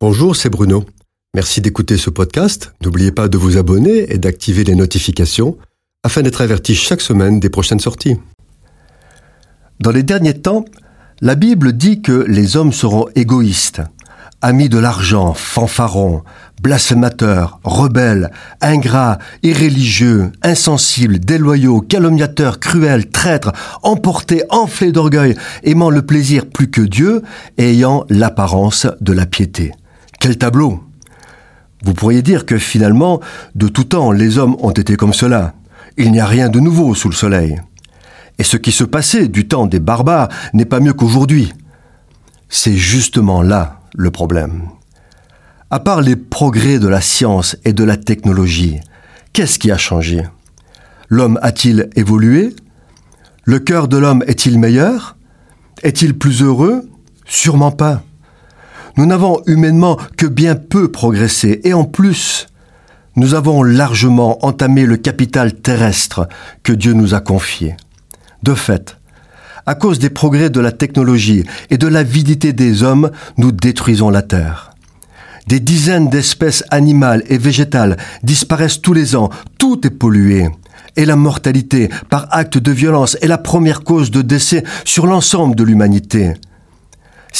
Bonjour, c'est Bruno. Merci d'écouter ce podcast. N'oubliez pas de vous abonner et d'activer les notifications afin d'être averti chaque semaine des prochaines sorties. Dans les derniers temps, la Bible dit que les hommes seront égoïstes, amis de l'argent, fanfarons, blasphémateurs, rebelles, ingrats, irréligieux, insensibles, déloyaux, calomniateurs, cruels, traîtres, emportés, enflés d'orgueil, aimant le plaisir plus que Dieu ayant l'apparence de la piété. Quel tableau Vous pourriez dire que finalement, de tout temps, les hommes ont été comme cela. Il n'y a rien de nouveau sous le soleil. Et ce qui se passait du temps des barbares n'est pas mieux qu'aujourd'hui. C'est justement là le problème. À part les progrès de la science et de la technologie, qu'est-ce qui a changé? L'homme a-t-il évolué? Le cœur de l'homme est-il meilleur? Est-il plus heureux? Sûrement pas. Nous n'avons humainement que bien peu progressé et en plus, nous avons largement entamé le capital terrestre que Dieu nous a confié. De fait, à cause des progrès de la technologie et de l'avidité des hommes, nous détruisons la Terre. Des dizaines d'espèces animales et végétales disparaissent tous les ans, tout est pollué. Et la mortalité par acte de violence est la première cause de décès sur l'ensemble de l'humanité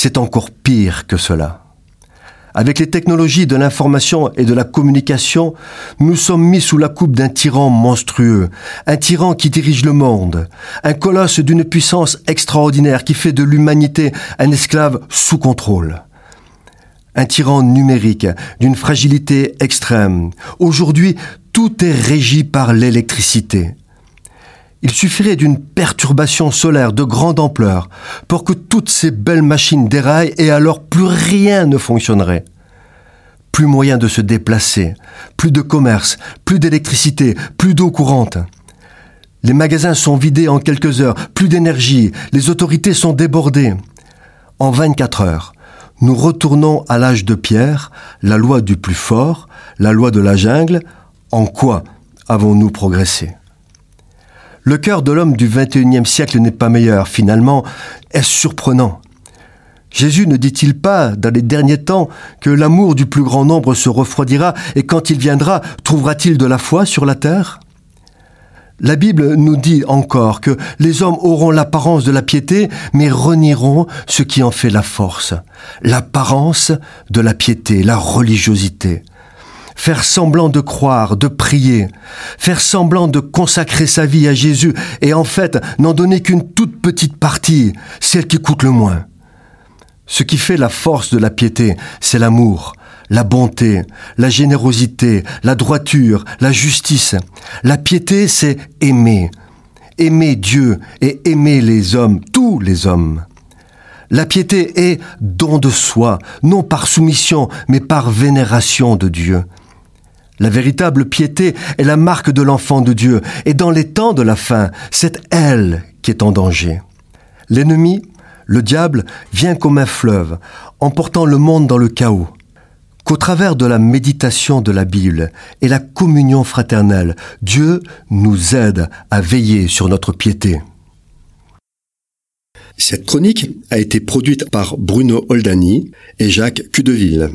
c'est encore pire que cela. Avec les technologies de l'information et de la communication, nous sommes mis sous la coupe d'un tyran monstrueux, un tyran qui dirige le monde, un colosse d'une puissance extraordinaire qui fait de l'humanité un esclave sous contrôle. Un tyran numérique d'une fragilité extrême. Aujourd'hui, tout est régi par l'électricité. Il suffirait d'une perturbation solaire de grande ampleur pour que toutes ces belles machines déraillent et alors plus rien ne fonctionnerait. Plus moyen de se déplacer, plus de commerce, plus d'électricité, plus d'eau courante. Les magasins sont vidés en quelques heures, plus d'énergie, les autorités sont débordées. En 24 heures, nous retournons à l'âge de pierre, la loi du plus fort, la loi de la jungle. En quoi avons-nous progressé? Le cœur de l'homme du XXIe siècle n'est pas meilleur. Finalement, est-ce surprenant? Jésus ne dit-il pas, dans les derniers temps, que l'amour du plus grand nombre se refroidira et quand il viendra, trouvera-t-il de la foi sur la terre? La Bible nous dit encore que les hommes auront l'apparence de la piété, mais renieront ce qui en fait la force, l'apparence de la piété, la religiosité faire semblant de croire, de prier, faire semblant de consacrer sa vie à Jésus et en fait n'en donner qu'une toute petite partie, celle qui coûte le moins. Ce qui fait la force de la piété, c'est l'amour, la bonté, la générosité, la droiture, la justice. La piété, c'est aimer. Aimer Dieu et aimer les hommes, tous les hommes. La piété est don de soi, non par soumission, mais par vénération de Dieu. La véritable piété est la marque de l'enfant de Dieu, et dans les temps de la fin, c'est elle qui est en danger. L'ennemi, le diable, vient comme un fleuve, emportant le monde dans le chaos. Qu'au travers de la méditation de la Bible et la communion fraternelle, Dieu nous aide à veiller sur notre piété. Cette chronique a été produite par Bruno Oldani et Jacques Cudeville.